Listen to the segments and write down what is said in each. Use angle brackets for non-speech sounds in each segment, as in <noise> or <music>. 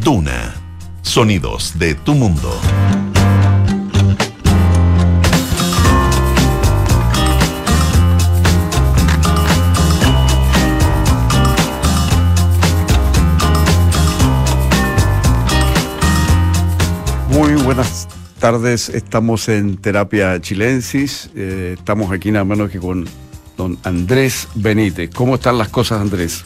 Duna. Sonidos de tu mundo. Muy buenas tardes, estamos en Terapia Chilensis, eh, estamos aquí nada menos que con don Andrés Benítez. ¿Cómo están las cosas, Andrés?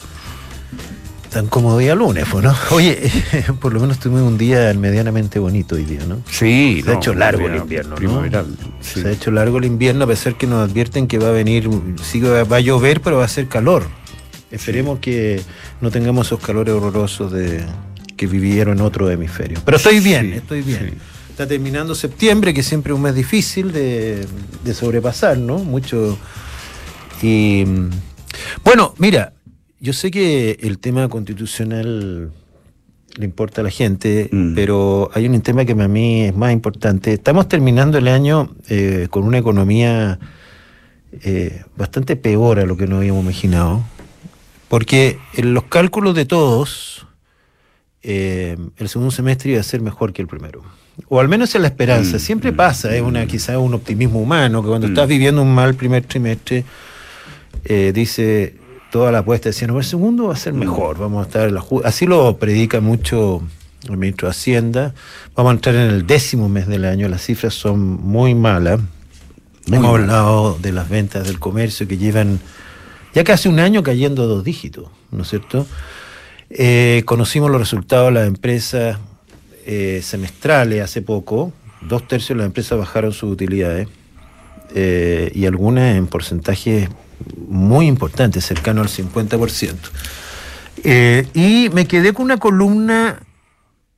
Tan como día lunes, pues, ¿no? <laughs> Oye, <laughs> por lo menos tuvimos un día medianamente bonito hoy día, ¿no? Sí, Se ha hecho largo el invierno, ¿no? Se ha hecho largo el invierno, a pesar que nos advierten que va a venir, sí va a llover, pero va a ser calor. Esperemos que no tengamos esos calores horrorosos de que vivieron en otro hemisferio. Pero estoy bien, Sí, estoy bien. Está terminando septiembre, que siempre es un mes difícil de, de sobrepasar, ¿no? Mucho. Y mm, bueno, mira, yo sé que el tema constitucional le importa a la gente, Mm. pero hay un tema que a mí es más importante. Estamos terminando el año eh, con una economía eh, bastante peor a lo que nos habíamos imaginado, porque en los cálculos de todos, eh, el segundo semestre iba a ser mejor que el primero. O al menos es la esperanza. Mm, Siempre mm, pasa, es una quizás un optimismo humano, que cuando Mm. estás viviendo un mal primer trimestre, dice toda la apuesta decía, no, el segundo va a ser mejor, vamos a estar en la ju-". Así lo predica mucho el ministro de Hacienda. Vamos a entrar en el décimo mes del año, las cifras son muy malas. Muy Hemos hablado de las ventas del comercio que llevan ya casi un año cayendo a dos dígitos, ¿no es cierto? Eh, conocimos los resultados de las empresas eh, semestrales hace poco. Dos tercios de las empresas bajaron sus utilidades eh, y algunas en porcentajes muy importantes, cercano al 50%. Eh, y me quedé con una columna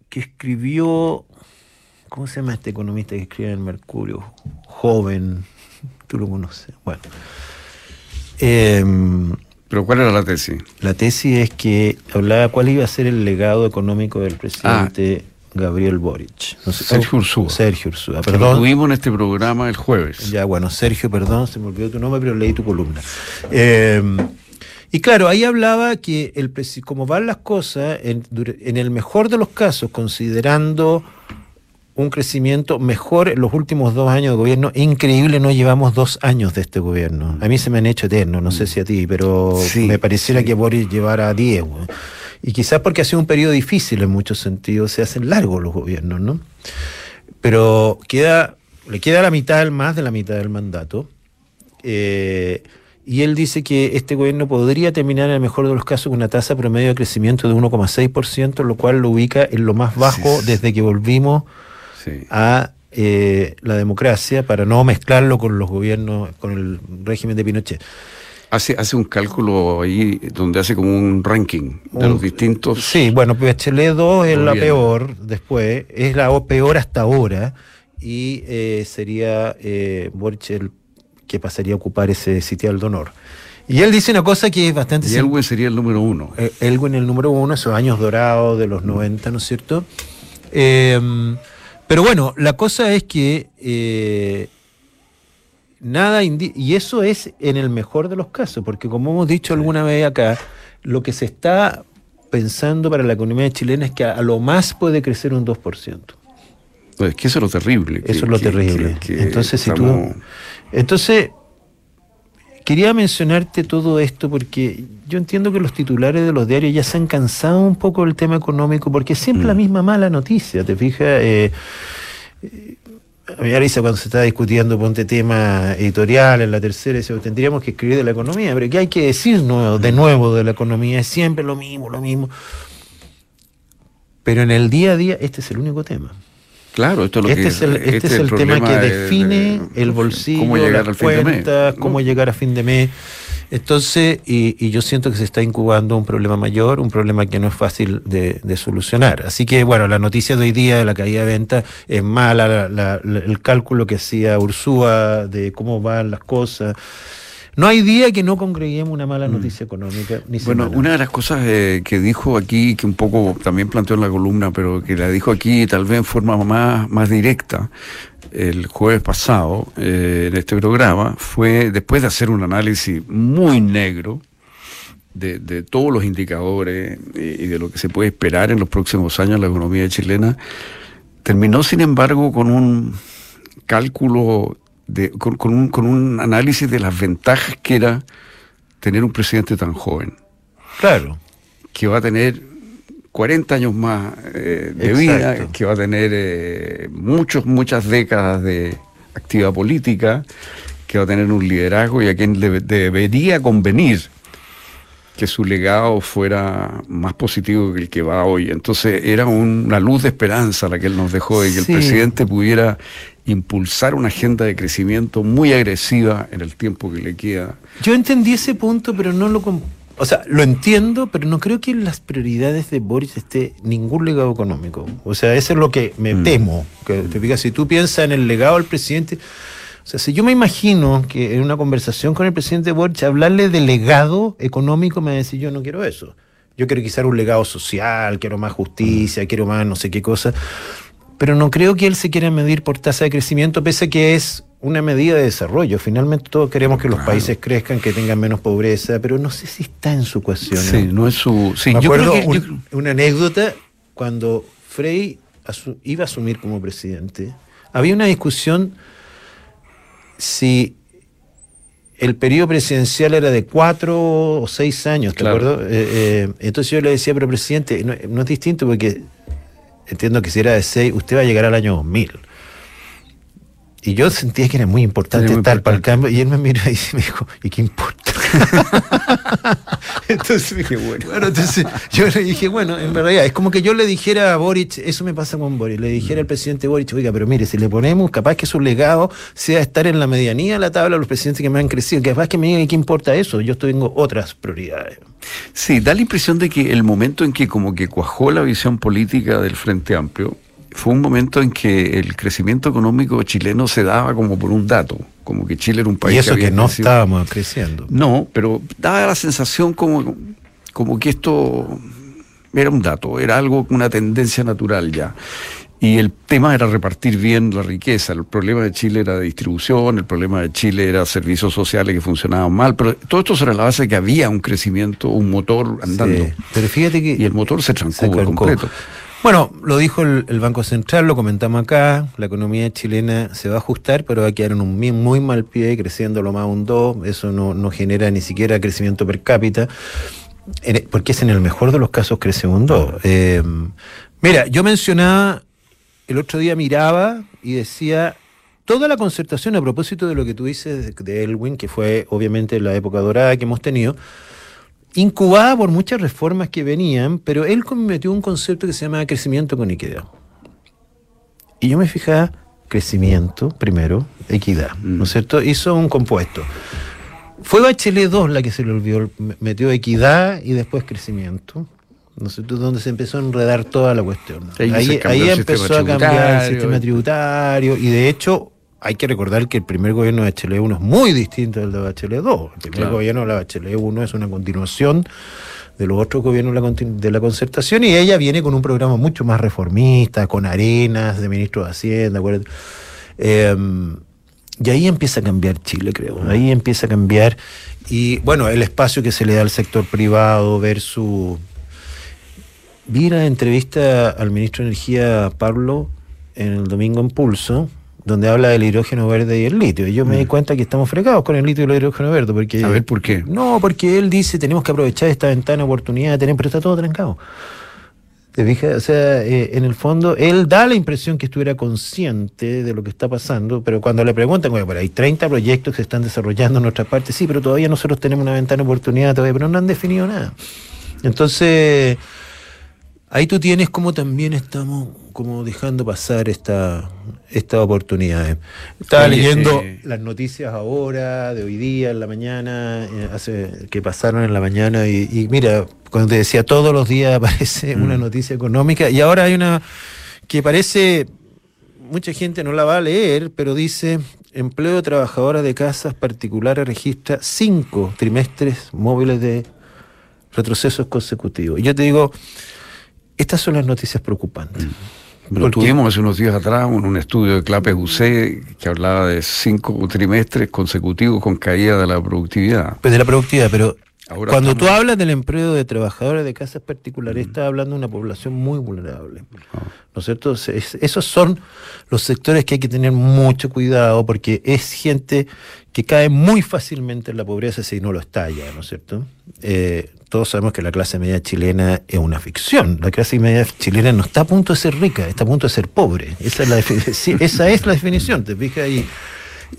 que escribió, ¿cómo se llama este economista que escribe en el Mercurio? Joven, tú lo conoces. Bueno. Em, ¿Pero cuál era la tesis? la tesis es que hablaba cuál iba a ser el legado económico del presidente Gabriel Boric. No sé- Sergio Ursúa. Sergio Ursúa, Que Lo perdón. tuvimos en este programa el jueves. Ya, bueno, Sergio, perdón, se me olvidó tu nombre, pero leí tu columna. Eh, y claro, ahí hablaba que el como van las cosas, en, el mejor de los casos, considerando un crecimiento mejor en los últimos dos años de gobierno, increíble, no llevamos dos años de este gobierno. A mí se me han hecho eternos, no sé si a ti, pero Sí, me pareciera sí. que Boris llevara 10. Y quizás porque ha sido un periodo difícil en muchos sentidos, se hacen largos los gobiernos, ¿no? pero queda, le queda la mitad, más de la mitad del mandato. eh, y él dice que este gobierno podría terminar en el mejor de los casos con una tasa promedio de crecimiento de 1,6%, lo cual lo ubica en lo más bajo Sí. desde que volvimos Sí. a eh, la democracia, para no mezclarlo con los gobiernos, con el régimen de Pinochet. Hace, hace un cálculo ahí donde hace como un ranking de Un- los distintos. Sí, bueno, Bachelet 2 es la peor después, es la peor hasta ahora, y eh, sería eh, el que pasaría a ocupar ese sitial de honor. Y él dice una cosa que es bastante Y Elwin sería el número uno. eh, Elwin el número uno, esos años dorados de los 90, ¿no es cierto? Eh, pero bueno, la cosa es que eh, nada y eso es en el mejor de los casos, porque como hemos dicho alguna vez acá, lo que se está pensando para la economía chilena es que a, a lo más puede crecer un 2%. Es que eso es lo terrible. que- Eso es lo que- terrible. que- entonces, si tú. Entonces, quería mencionarte todo esto porque yo entiendo que los titulares de los diarios ya se han cansado un poco del tema económico porque es siempre Mm. la misma mala noticia, ¿te fijas? Eh, eh, a mí risa cuando se está discutiendo, ponte tema editorial en la tercera, dice, tendríamos que escribir de la economía, pero ¿qué hay que decir nuevo- de nuevo de la economía? Es siempre lo mismo, lo mismo. Pero en el día a día, este es el único tema. Claro, esto es lo Este que es el, este es el tema que de- define de- el bolsillo, cómo llegar las al fin de mes, cuentas, cómo llegar a fin de mes. Entonces, y, y yo siento que se está incubando un problema mayor, un problema que no es fácil de, de solucionar. Así que, bueno, la noticia de hoy día de la caída de venta es mala, la- la- la- el cálculo que hacía Ursúa de cómo van las cosas. No hay día que no congreguemos una mala noticia económica. Ni Mm. Bueno, semana. una de las cosas eh, que dijo aquí, que un poco también planteó en la columna, pero que la dijo aquí tal vez en forma más, más directa, el jueves pasado, eh, en este programa, fue después de hacer un análisis muy negro de, todos los indicadores y, de lo que se puede esperar en los próximos años en la economía chilena, terminó sin embargo con un cálculo, de, con, un, con un análisis de las ventajas que era tener un presidente tan joven. Claro. Que va a tener 40 años más eh, de vida, que va a tener eh, muchos, muchas décadas de actividad política, que va a tener un liderazgo y a quien le debería convenir que su legado fuera más positivo que el que va hoy. Entonces era una luz de esperanza la que él nos dejó y que el presidente pudiera impulsar una agenda de crecimiento muy agresiva en el tiempo que le queda. Yo entendí ese punto, pero no lo o sea, lo entiendo, pero no creo que en las prioridades de Boris esté ningún legado económico. O sea, eso es lo que me mm. temo. Que te digas, si tú piensas en el legado del presidente. O sea, si yo me imagino que en una conversación con el presidente Boris hablarle de legado económico, me va a decir, yo no quiero eso. Yo quiero quizás un legado social, quiero más justicia, quiero más no sé qué cosa. Pero no creo que él se quiera medir por tasa de crecimiento, pese a que es una medida de desarrollo. Finalmente todos queremos que los países crezcan, que tengan menos pobreza, pero no sé si está en su ecuación. Sí, no es su... Sí, yo creo que, una anécdota, cuando Frey iba a asumir como presidente, había una discusión si el periodo presidencial era de cuatro o seis años, ¿te acuerdas? Eh, eh, entonces yo le decía, pero presidente, no, no, es distinto porque entiendo que si era de seis, usted va a llegar al año 2000. Y yo sentía que era muy importante estar para el cambio. Y él me miró y <laughs> me dijo, ¿y qué importa? <laughs> entonces dije, bueno. bueno. Entonces yo le dije, bueno, en verdad, es como que yo le dijera a Boric, eso me pasa con Boric, le dijera al presidente Boric, oiga, pero mire, si le ponemos, capaz que su legado sea estar en la medianía de la tabla de los presidentes que me han crecido, capaz que me digan, ¿qué importa eso? Yo tengo otras prioridades. Sí, da la impresión de que el momento en que como que cuajó la visión política del Frente Amplio, fue un momento en que el crecimiento económico chileno se daba como por un dato, como que Chile era un país y eso que, no estábamos creciendo. No, pero daba la sensación como, como que esto era un dato, era algo, una tendencia natural ya. Y el tema era repartir bien la riqueza. El problema de Chile era de distribución, el problema de Chile era servicios sociales que funcionaban mal, pero todo esto era la base de que había un crecimiento, un motor andando. pero fíjate que... Y el motor se trancó, se completo. Bueno, lo dijo el, Banco Central, lo comentamos acá, la economía chilena se va a ajustar, pero va a quedar en un muy mal pie, creciendo lo más un 2, eso no, genera ni siquiera crecimiento per cápita, porque es en el mejor de los casos crece un 2. Eh, mira, yo mencionaba, el otro día miraba y decía, toda la concertación a propósito de lo que tú dices de Elwin, que fue obviamente la época dorada que hemos tenido, incubada por muchas reformas que venían, pero él metió un concepto que se llama crecimiento con equidad. Y yo me fijaba, crecimiento primero, equidad, ¿no es mm. cierto? Hizo un compuesto. Fue Bachelet 2 la que se le olvidó, metió equidad y después crecimiento. ¿no sé Donde se empezó a enredar toda la cuestión. Ahí, ahí empezó a cambiar el sistema tributario y de hecho hay que recordar que el primer gobierno de Bachelet 1 es muy distinto del de Bachelet 2. El primer gobierno de la Bachelet 1 es una continuación de los otros gobiernos de la concertación y ella viene con un programa mucho más reformista, con arenas de ministro de Hacienda. Em, y ahí empieza a cambiar Chile, creo. Ahí empieza a cambiar. Y bueno, el espacio que se le da al sector privado versus. Vi la entrevista al ministro de Energía, Pablo, en el domingo en Pulso, donde habla del hidrógeno verde y el litio. Y yo me di mm. cuenta que estamos fregados con el litio y el hidrógeno verde. Porque, a ver, ¿por qué? No, porque él dice tenemos que aprovechar esta ventana de oportunidad de tener, pero está todo trancado. ¿Te fijas? O sea, eh, en el fondo, él da la impresión que estuviera consciente de lo que está pasando, pero cuando le preguntan, bueno, hay 30 proyectos que se están desarrollando en nuestra parte, sí, pero todavía nosotros tenemos una ventana de oportunidad todavía, pero no han definido nada. Entonces, ahí tú tienes como también estamos como dejando pasar esta, esta oportunidad. Estaba leyendo las noticias ahora, de hoy día, en la mañana, eh, hace, que pasaron en la mañana, y, mira, cuando te decía todos los días <laughs> aparece una mm. noticia económica, y ahora hay una que parece, mucha gente no la va a leer, pero dice, empleo de trabajadoras de casas particulares registra cinco trimestres móviles de retrocesos consecutivos. Y yo te digo, estas son las noticias preocupantes. Mm. Lo tuvimos hace unos días atrás en un estudio de Clape UC que hablaba de cinco trimestres consecutivos con caída de la productividad. Pues de la productividad, pero Cuando tú hablas del empleo de trabajadores de casas particulares, estás hablando de una población muy vulnerable. Ah. ¿No es cierto? esos son los sectores que hay que tener mucho cuidado porque es gente que cae muy fácilmente en la pobreza si no lo estalla, ¿no es cierto? Eh, todos sabemos que la clase media chilena es una ficción. La clase media chilena no está a punto de ser rica, está a punto de ser pobre. Esa es la, <laughs> esa es la definición, ¿te fijas? Y,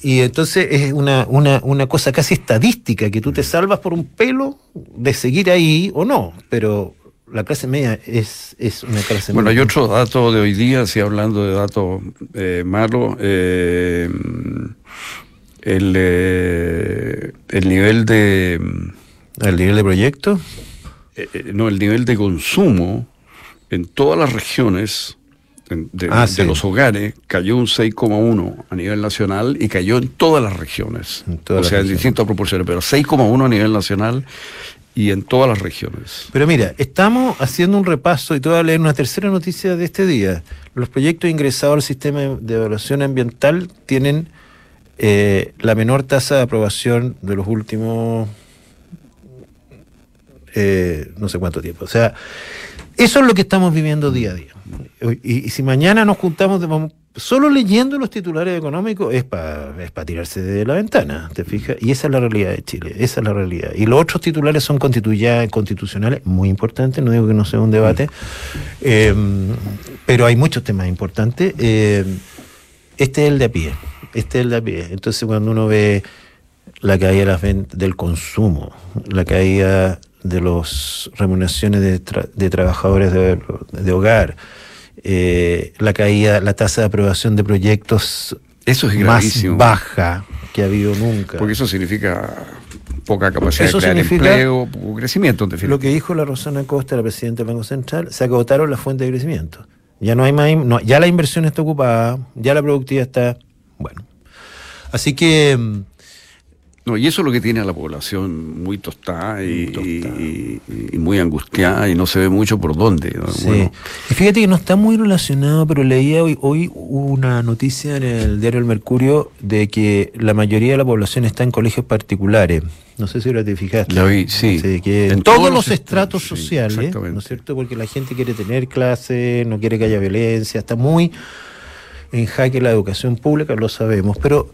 y entonces es una, una, una, cosa casi estadística, que tú te salvas por un pelo de seguir ahí o no, pero la clase media es, es una clase bueno, media. Bueno, hay otro dato de hoy día, si hablando de datos eh, malos, eh, el, eh, el nivel de... ¿El nivel de proyecto? no, el nivel de consumo en todas las regiones Ah, de, los hogares cayó un 6,1 a nivel nacional y cayó en todas las regiones. o sea, en distintas proporciones, pero 6,1 a nivel nacional y en todas las regiones. Pero mira, estamos haciendo un repaso y te voy a leer una tercera noticia de este día. Los proyectos ingresados al sistema de evaluación ambiental tienen eh, la menor tasa de aprobación de los últimos eh, no sé cuánto tiempo. O sea, eso es lo que estamos viviendo día a día. Y, si mañana nos juntamos solo leyendo los titulares económicos es para tirarse de la ventana, ¿te fijas? Y esa es la realidad de Chile, esa es la realidad. Y los otros titulares son constitucionales, muy importantes, no digo que no sea un debate, em, pero hay muchos temas importantes. Em, este es el de a pie, este es el de a pie. Entonces cuando uno ve la caída del consumo, la caída de las remuneraciones de, trabajadores de, hogar, eh, la caída, la tasa de aprobación de proyectos eso es más baja que ha habido nunca. Porque eso significa poca capacidad de crear empleo, poco crecimiento. lo que dijo la Rosana Costa, la presidenta del Banco Central, se agotaron las fuentes de crecimiento. Ya no hay más, ya la inversión está ocupada, ya la productividad está, bueno. Así que mm, no, y eso es lo que tiene a la población muy tostada y, muy angustiada y no se ve mucho por dónde. Sí. Y fíjate que no está muy relacionado, pero leía hoy, hoy una noticia en el diario El Mercurio de que la mayoría de la población está en colegios particulares. No sé si ahora te fijaste. La vi, sí. que en todos, los estratos sociales, ¿no es cierto? Porque la gente quiere tener clases, no quiere que haya violencia, está muy en jaque la educación pública, lo sabemos, pero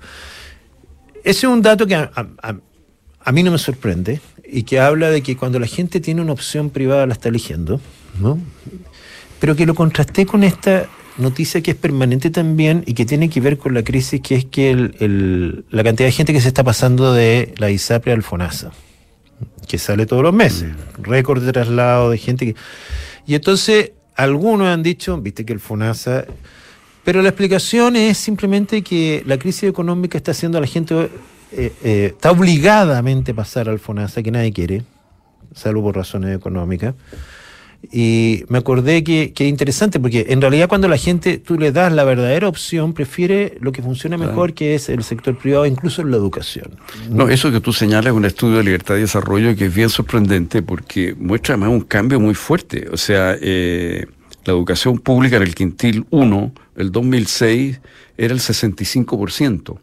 ese es un dato que a, mí no me sorprende y que habla de que cuando la gente tiene una opción privada la está eligiendo, ¿no? Pero que lo contrasté con esta noticia que es permanente también y que tiene que ver con la crisis, que es que la cantidad de gente que se está pasando de la ISAPRE al FONASA, que sale todos los meses, mm. récord de traslado de gente que... Y entonces algunos han dicho, viste que el FONASA pero la explicación es simplemente que la crisis económica está haciendo a la gente, eh, eh, está obligadamente a pasar al FONASA, que nadie quiere, salvo por razones económicas. Y me acordé que, es interesante, porque en realidad cuando la gente, tú le das la verdadera opción, prefiere lo que funciona mejor, que es el sector privado, incluso en la educación. No, eso que tú señalas es un estudio de libertad y desarrollo que es bien sorprendente, porque muestra además un cambio muy fuerte. O sea, eh, la educación pública en el quintil 1, el 2006, era el 65%.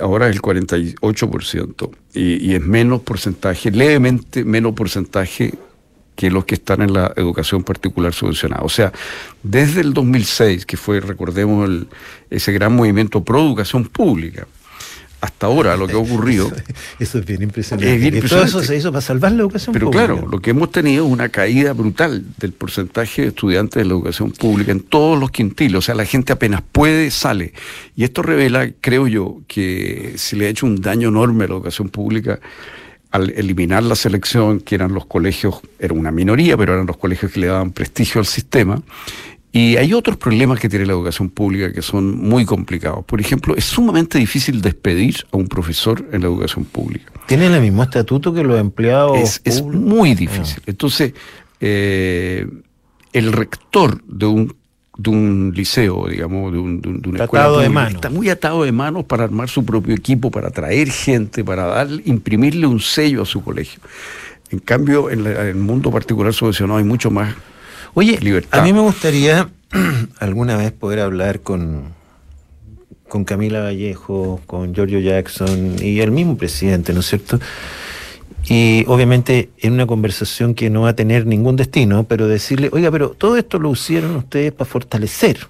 Ahora es el 48%. Y, y es menos porcentaje, levemente menos porcentaje que los que están en la educación particular subvencionada. O sea, desde el 2006, que fue, recordemos, ese gran movimiento pro educación pública, hasta ahora lo que ha ocurrido. <laughs> Eso, es bien impresionante. todo eso se hizo para salvar la educación Pero pública. Pero claro, lo que hemos tenido es una caída brutal del porcentaje de estudiantes de la educación pública en todos los quintiles. O sea, la gente apenas puede, sale. Y esto revela, creo yo, que se le ha hecho un daño enorme a la educación pública al eliminar la selección, que eran los colegios, era una minoría, pero eran los colegios que le daban prestigio al sistema, y hay otros problemas que tiene la educación pública que son muy complicados. Por ejemplo, es sumamente difícil despedir a un profesor en la educación pública. ¿Tiene el mismo estatuto que los empleados? Es, muy difícil. Ah. Entonces, eh, el rector de un, de un liceo, digamos, de, un, de, una escuela de está muy atado de manos para armar su propio equipo, para atraer gente, para dar, imprimirle un sello a su colegio. En cambio, en, en el mundo particular subvencionado hay mucho más Oye, a mí me gustaría <clears throat> alguna vez poder hablar con, con Camila Vallejo, con Giorgio Jackson y el mismo presidente, ¿no es cierto? y obviamente en una conversación que no va a tener ningún destino, pero decirle, oiga, pero todo esto lo hicieron ustedes para fortalecer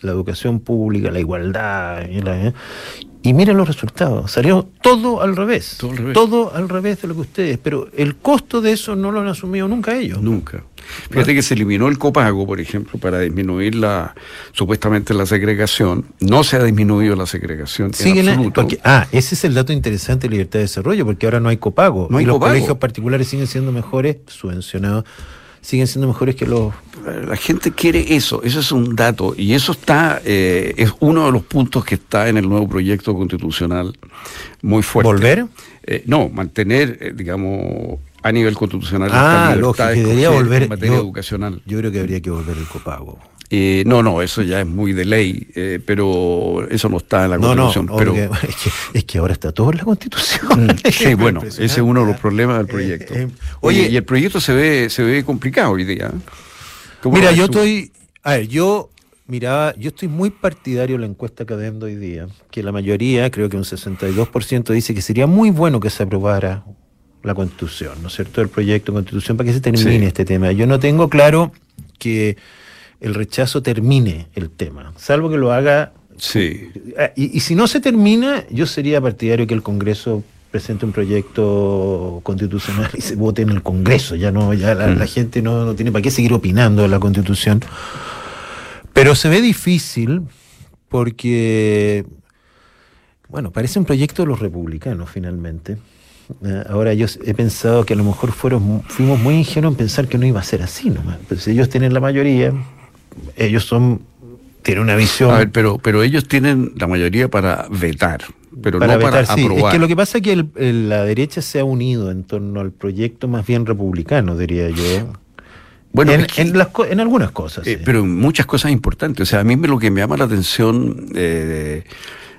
la educación pública, la igualdad, y, ¿eh? Y miren los resultados, salió todo al revés, todo al revés, todo al revés de lo que ustedes, pero el costo de eso no lo han asumido nunca ellos. Nunca. Fíjate que se eliminó el copago, por ejemplo, para disminuir la supuestamente la segregación. No se ha disminuido la segregación en absoluto. ah, ese es el dato interesante de libertad de desarrollo, porque ahora no hay copago. No hay y los colegios particulares siguen siendo mejores, subvencionados siguen siendo mejores que los... La gente quiere eso, eso es un dato, y eso está, eh, es uno de los puntos que está en el nuevo proyecto constitucional muy fuerte. ¿Volver? Eh, no, mantener, eh, digamos, a nivel constitucional ah, lógico, que debería volver en materia educacional. Yo creo que habría que volver el copago. Eh, no, no, eso ya es muy de ley, eh, pero eso no está en la Constitución. No, pero... <laughs> es, que, es, que, ahora está todo en la Constitución. <laughs> sí, bueno, ese es uno de los problemas del eh, proyecto. oye, y el proyecto se ve, se ve complicado hoy día. Mira, yo estoy, a ver, yo miraba, yo estoy muy partidario de la encuesta que vendo hoy día, que la mayoría, creo que un 62%, dice que sería muy bueno que se aprobara la constitución, ¿no es cierto? El proyecto de constitución para que se termine este tema. Yo no tengo claro que el rechazo termine el tema, salvo que lo haga. Sí. Ah, y, si no se termina, yo sería partidario que el Congreso presente un proyecto constitucional y se vote en el Congreso. Ya no, ya la, mm. gente no, no, tiene para qué seguir opinando de la Constitución. Pero se ve difícil porque, bueno, parece un proyecto de los republicanos finalmente. Eh, ahora yo he pensado que a lo mejor fueron, fuimos muy ingenuos en pensar que no iba a ser así nomás. Pues ellos tienen la mayoría, ellos son tienen una visión. A ver, pero, pero ellos tienen la mayoría para vetar, pero para no vetar, para sí. aprobar. Es que lo que pasa es que la derecha se ha unido en torno al proyecto más bien republicano, diría yo. Bueno, en, en, algunas cosas. Eh, pero en muchas cosas importantes. O sea, a mí lo que me llama la atención eh,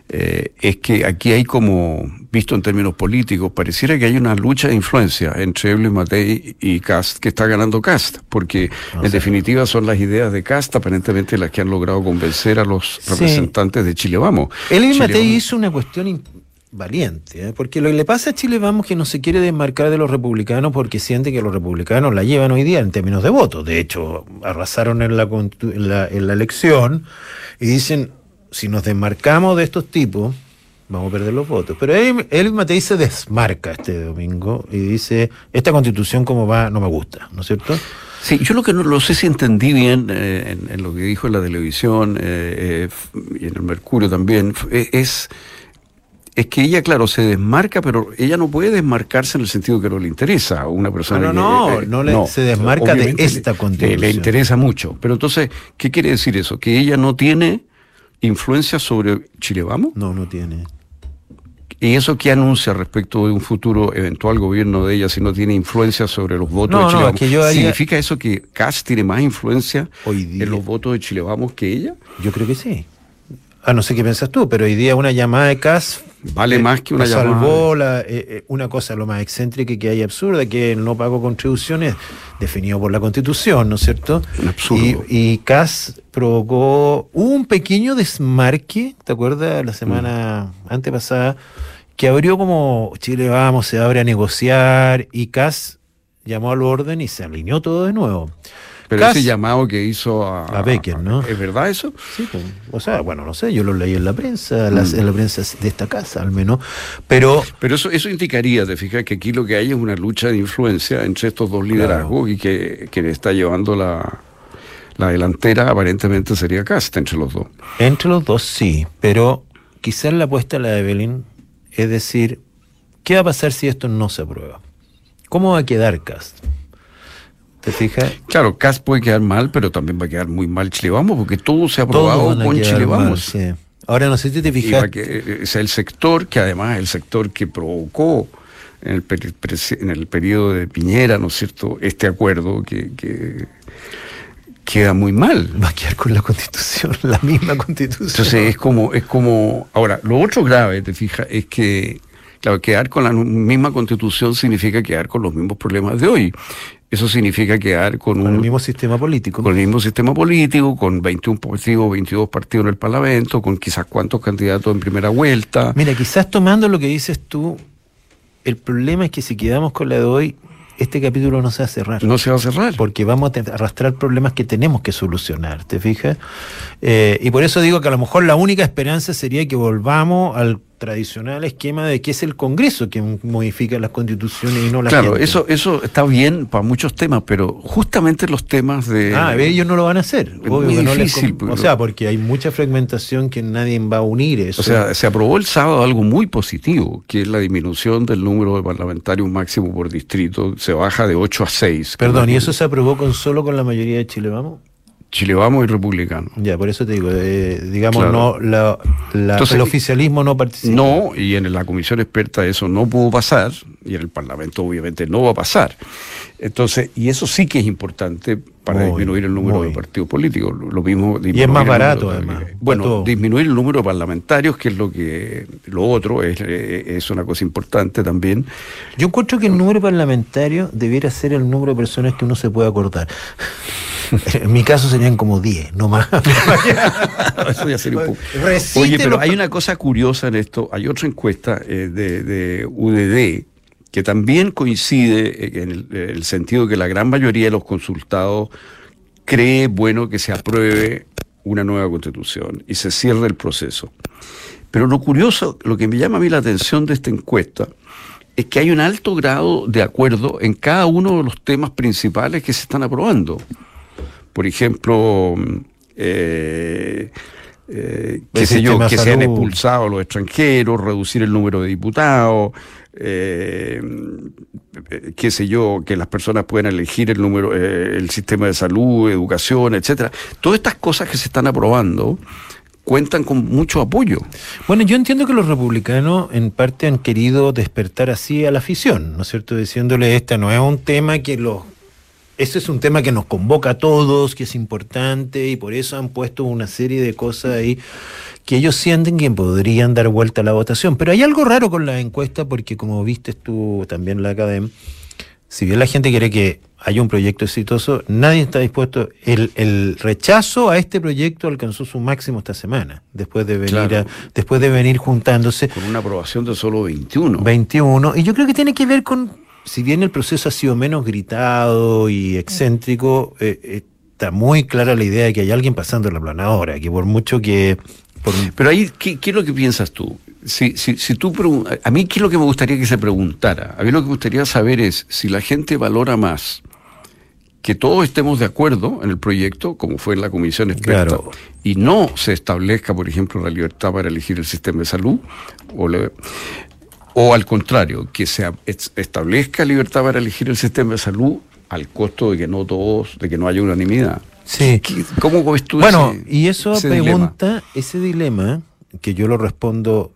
eh, es que aquí hay como, visto en términos políticos, pareciera que hay una lucha de influencia entre Evelyn Matei y Cast, que está ganando Cast, porque en definitiva son las ideas de Cast aparentemente las que han logrado convencer a los representantes de Chile Vamos. Evelyn Matei hizo una cuestión valiente, ¿eh? porque lo que le pasa a Chile Vamos que no se quiere desmarcar de los republicanos porque siente que los republicanos la llevan hoy día en términos de votos. De hecho, arrasaron en la, en la elección y dicen si nos desmarcamos de estos tipos, vamos a perder los votos. Pero él, él Matei se desmarca este domingo y dice, esta constitución como va no me gusta, ¿no es cierto? Sí, yo lo que no lo sé si entendí bien eh, en, lo que dijo en la televisión eh, eh, y en el Mercurio también, es, es que ella, claro, se desmarca, pero ella no puede desmarcarse en el sentido que no le interesa a una persona. No, no, no, se desmarca de esta constitución. Le, le interesa mucho. Pero entonces, ¿qué quiere decir eso? Que ella no tiene influencia sobre Chile Vamos? No, no tiene. ¿Y eso qué anuncia respecto de un futuro eventual gobierno de ella si no tiene influencia sobre los votos de Chile Vamos? ¿Significa eso que Kass tiene más influencia en los votos de Chile Vamos que ella? Yo creo que sí. Ah, no sé qué piensas tú, pero hoy día una llamada de CAS vale más que una llamada. Salvó la, eh, eh, una cosa lo más excéntrica que hay absurda, que el no pago contribuciones definido por la Constitución, ¿no es cierto? Absurdo. Y, CAS provocó un pequeño desmarque, ¿te acuerdas? La semana mm. antepasada, que abrió como Chile vamos, se abre a negociar y CAS llamó al orden y se alineó todo de nuevo. Pero ese llamado que hizo a, a Becker, ¿no? ¿Es verdad eso? Sí, pues, o sea, bueno, no sé, yo lo leí en la prensa, mm. en la prensa de esta casa al menos, pero... Pero eso, eso indicaría, te fijas, que aquí lo que hay es una lucha de influencia entre estos dos liderazgos y que quien está llevando la, la delantera aparentemente sería Cast entre los dos. Entre los dos sí, pero quizás la apuesta la de Evelyn es decir, ¿qué va a pasar si esto no se aprueba? ¿Cómo va a quedar Cast? ¿Te fijas? Claro, CAS puede quedar mal, pero también va a quedar muy mal Chile Vamos, porque todo se ha aprobado con Chile Vamos. Ahora no sé si te fijas. Que, es el sector que además es el sector que provocó en el, en el periodo de Piñera, ¿no es cierto?, este acuerdo que, que queda muy mal. Va a quedar con la constitución, la misma constitución. Entonces es como, es como. Ahora, lo otro grave, te fijas, es que Claro, quedar con la misma constitución significa quedar con los mismos problemas de hoy. Eso significa quedar con, con un... el mismo sistema político. Con el mismo sistema político, con 21 partidos, 22 partidos en el Parlamento, con quizás cuántos candidatos en primera vuelta. Mira, quizás tomando lo que dices tú, el problema es que si quedamos con la de hoy, este capítulo no se va a cerrar. No se va a cerrar. Porque vamos a arrastrar problemas que tenemos que solucionar, ¿te fijas? Eh, y por eso digo que a lo mejor la única esperanza sería que volvamos al tradicional esquema de que es el Congreso que modifica las constituciones y no la Claro, eso eso está bien para muchos temas, pero justamente los temas de... Ah, ellos no lo van a hacer. Es muy difícil, o sea, porque hay mucha fragmentación que nadie va a unir eso. O sea, se aprobó el sábado algo muy positivo, que es la disminución del número de parlamentarios máximo por distrito. Se baja de 8 a 6. Perdón, ¿y eso se aprobó con solo con la mayoría de Chile Vamos? Chile Vamos y Republicano. Ya, por eso te digo, eh, digamos, no la, el oficialismo no participa. No, y en la comisión experta eso no pudo pasar, y en el Parlamento obviamente no va a pasar. Entonces, y eso sí que es importante para disminuir el número de partidos políticos. Lo mismo y es más barato, además. Bueno, disminuir el número de parlamentarios, que es lo que lo otro es, eh, es una cosa importante también. Yo encuentro que el número parlamentario debiera ser el número de personas que uno se puede acordar. En mi caso serían como 10, no más. <laughs> Eso ya sería un poco. Oye, pero hay una cosa curiosa en esto. Hay otra encuesta eh, de, de UDD que también coincide en el, sentido que la gran mayoría de los consultados cree bueno que se apruebe una nueva constitución y se cierre el proceso. Pero lo curioso, lo que me llama a mí la atención de esta encuesta, es que hay un alto grado de acuerdo en cada uno de los temas principales que se están aprobando. Por ejemplo, eh, eh, qué sé yo, que sean expulsados los extranjeros, reducir el número de diputados, eh, qué sé yo, que las personas puedan elegir el número, eh, el sistema de salud, educación, etcétera. Todas estas cosas que se están aprobando cuentan con mucho apoyo. Bueno, yo entiendo que los republicanos en parte han querido despertar así a la afición, ¿no es cierto? Diciéndole, esta no es un tema que los eso es un tema que nos convoca a todos, que es importante y por eso han puesto una serie de cosas ahí que ellos sienten que podrían dar vuelta a la votación. Pero hay algo raro con la encuesta porque como viste tú también la academia, si bien la gente quiere que haya un proyecto exitoso, nadie está dispuesto. El, rechazo a este proyecto alcanzó su máximo esta semana, después de venir después de venir juntándose. Con una aprobación de solo 21. 21. Y yo creo que tiene que ver con si bien el proceso ha sido menos gritado y excéntrico, eh, está muy clara la idea de que hay alguien pasando la planadora, que por mucho que... Pero ahí, ¿qué, es lo que piensas tú? Si, si, si tú a mí, ¿qué es lo que me gustaría que se preguntara? A mí lo que me gustaría saber es si la gente valora más que todos estemos de acuerdo en el proyecto, como fue en la comisión experta, y no se establezca, por ejemplo, la libertad para elegir el sistema de salud, o le, o al contrario, que se establezca libertad para elegir el sistema de salud al costo de que no todos, de que no haya unanimidad. Sí. ¿Cómo ves tú Bueno, y eso pregunta, ese dilema, que yo lo respondo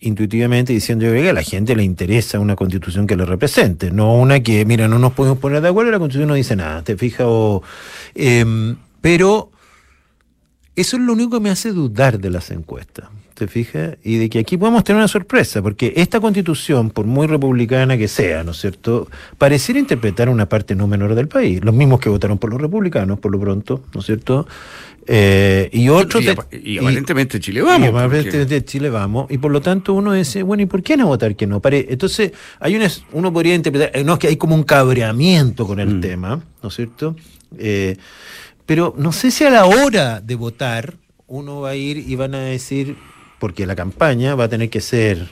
intuitivamente diciendo que a la gente le interesa una constitución que le represente, no una que, mira, no nos podemos poner de acuerdo, la constitución no dice nada, te fijas, em, pero eso es lo único que me hace dudar de las encuestas. ¿Te fijas? Y de que aquí podemos tener una sorpresa, porque esta constitución, por muy republicana que sea, ¿no es cierto?, pareciera interpretar una parte no menor del país, los mismos que votaron por los republicanos, por lo pronto, ¿no es cierto? Eh, y otros. Y, aparentemente Chile vamos. Y aparentemente Chile vamos. Y por lo tanto uno dice, bueno, ¿y por qué no votar que no? Entonces, hay una, uno podría interpretar, eh, no es que hay como un cabreamiento con el mm. tema, ¿no es cierto? Eh, pero no sé si a la hora de votar uno va a ir y van a decir, porque la campaña va a tener que ser,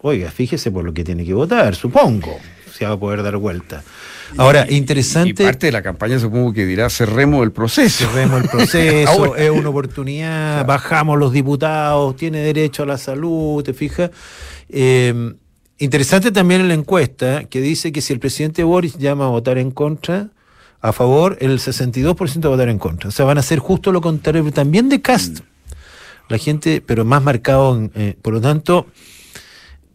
oiga, fíjese por lo que tiene que votar, supongo, se va a poder dar vuelta. Ahora, interesante. Y parte de la campaña supongo que dirá cerremos el proceso. Cerremos el <laughs> proceso, es una oportunidad, bajamos los diputados, tiene derecho a la salud, ¿te fijas? Eh, interesante también en la encuesta que dice que si el presidente Boris llama a votar en contra, a favor, el 62% va a votar en contra. O sea, van a hacer justo lo contrario también de Castro la gente, pero más marcado, eh, por lo tanto,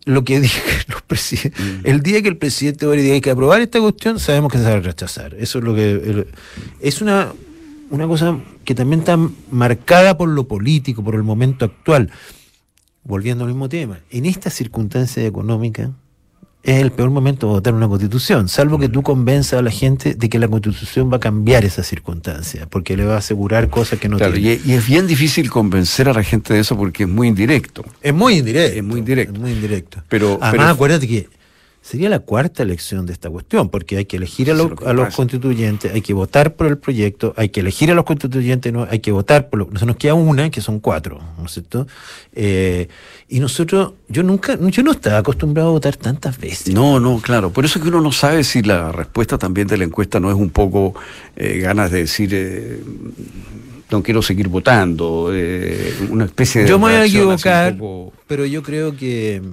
lo que <laughs> dije los presidentes, mm. el día que el presidente diga hay que aprobar esta cuestión, sabemos que se va a rechazar. Eso es lo que es una, una cosa que también está marcada por lo político, por el momento actual. Volviendo al mismo tema, en esta circunstancia económica, es el peor momento de votar una constitución, salvo que tú convenzas a la gente de que la constitución va a cambiar esa circunstancia, porque le va a asegurar cosas que no claro, Y, es bien difícil convencer a la gente de eso porque es muy indirecto. Es muy indirecto. Es muy indirecto. muy indirecto. Pero, Además, acuérdate que sería la cuarta elección de esta cuestión, porque hay que elegir a, los constituyentes, hay que votar por el proyecto, hay que elegir a los constituyentes, no, hay que votar por lo, se nos queda una, que son cuatro, ¿no es cierto? Eh, y nosotros, yo nunca, yo no estaba acostumbrado a votar tantas veces. No, no, claro. Por eso es que uno no sabe si la respuesta también de la encuesta no es un poco eh, ganas de decir eh, no quiero seguir votando, eh, una especie de... Yo me voy a equivocar, pero yo creo que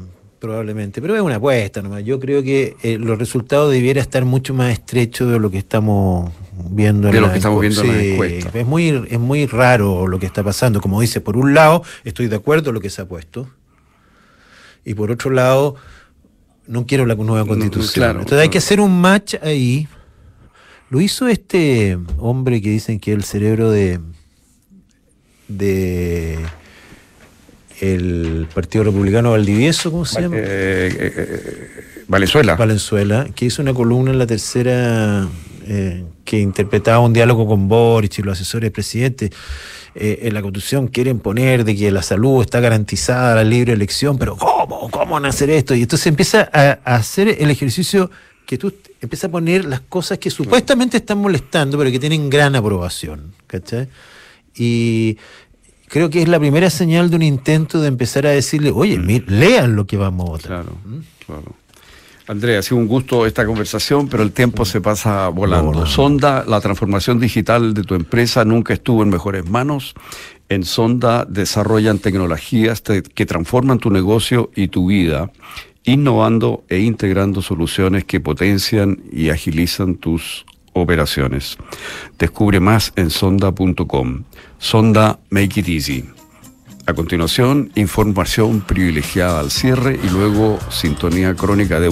probablemente, pero es una apuesta nomás. Yo creo que los resultados debiera estar mucho más estrechos de lo que estamos viendo de lo que estamos viendo en la encuesta. Es muy, es muy raro lo que está pasando. Como dice, por un lado, estoy de acuerdo en lo que se ha puesto y por otro lado, no quiero la nueva constitución. Entonces hay que hacer un match ahí. Lo hizo este hombre que dicen que el cerebro de de el Partido Republicano Valdivieso, ¿cómo se llama? Eh, eh, eh, Valenzuela. Valenzuela, que hizo una columna en la tercera que interpretaba un diálogo con Boris y los asesores del presidente eh, en la Constitución quieren poner de que la salud está garantizada, la libre elección, pero ¿cómo? ¿Cómo van a hacer esto? Y entonces empieza a, hacer el ejercicio que tú empiezas a poner las cosas que supuestamente están molestando, pero que tienen gran aprobación. ¿Cachai? Y creo que es la primera señal de un intento de empezar a decirle, oye, mm. lean lo que vamos a votar. Claro, ¿Mm? claro. Andrea, ha sido un gusto esta conversación, pero el tiempo se pasa volando. Sonda, la transformación digital de tu empresa nunca estuvo en mejores manos. En Sonda desarrollan tecnologías que transforman tu negocio y tu vida, innovando e integrando soluciones que potencian y agilizan tus operaciones. Descubre más en sonda.com. Sonda Make It Easy. A continuación, información privilegiada al cierre y luego sintonía crónica de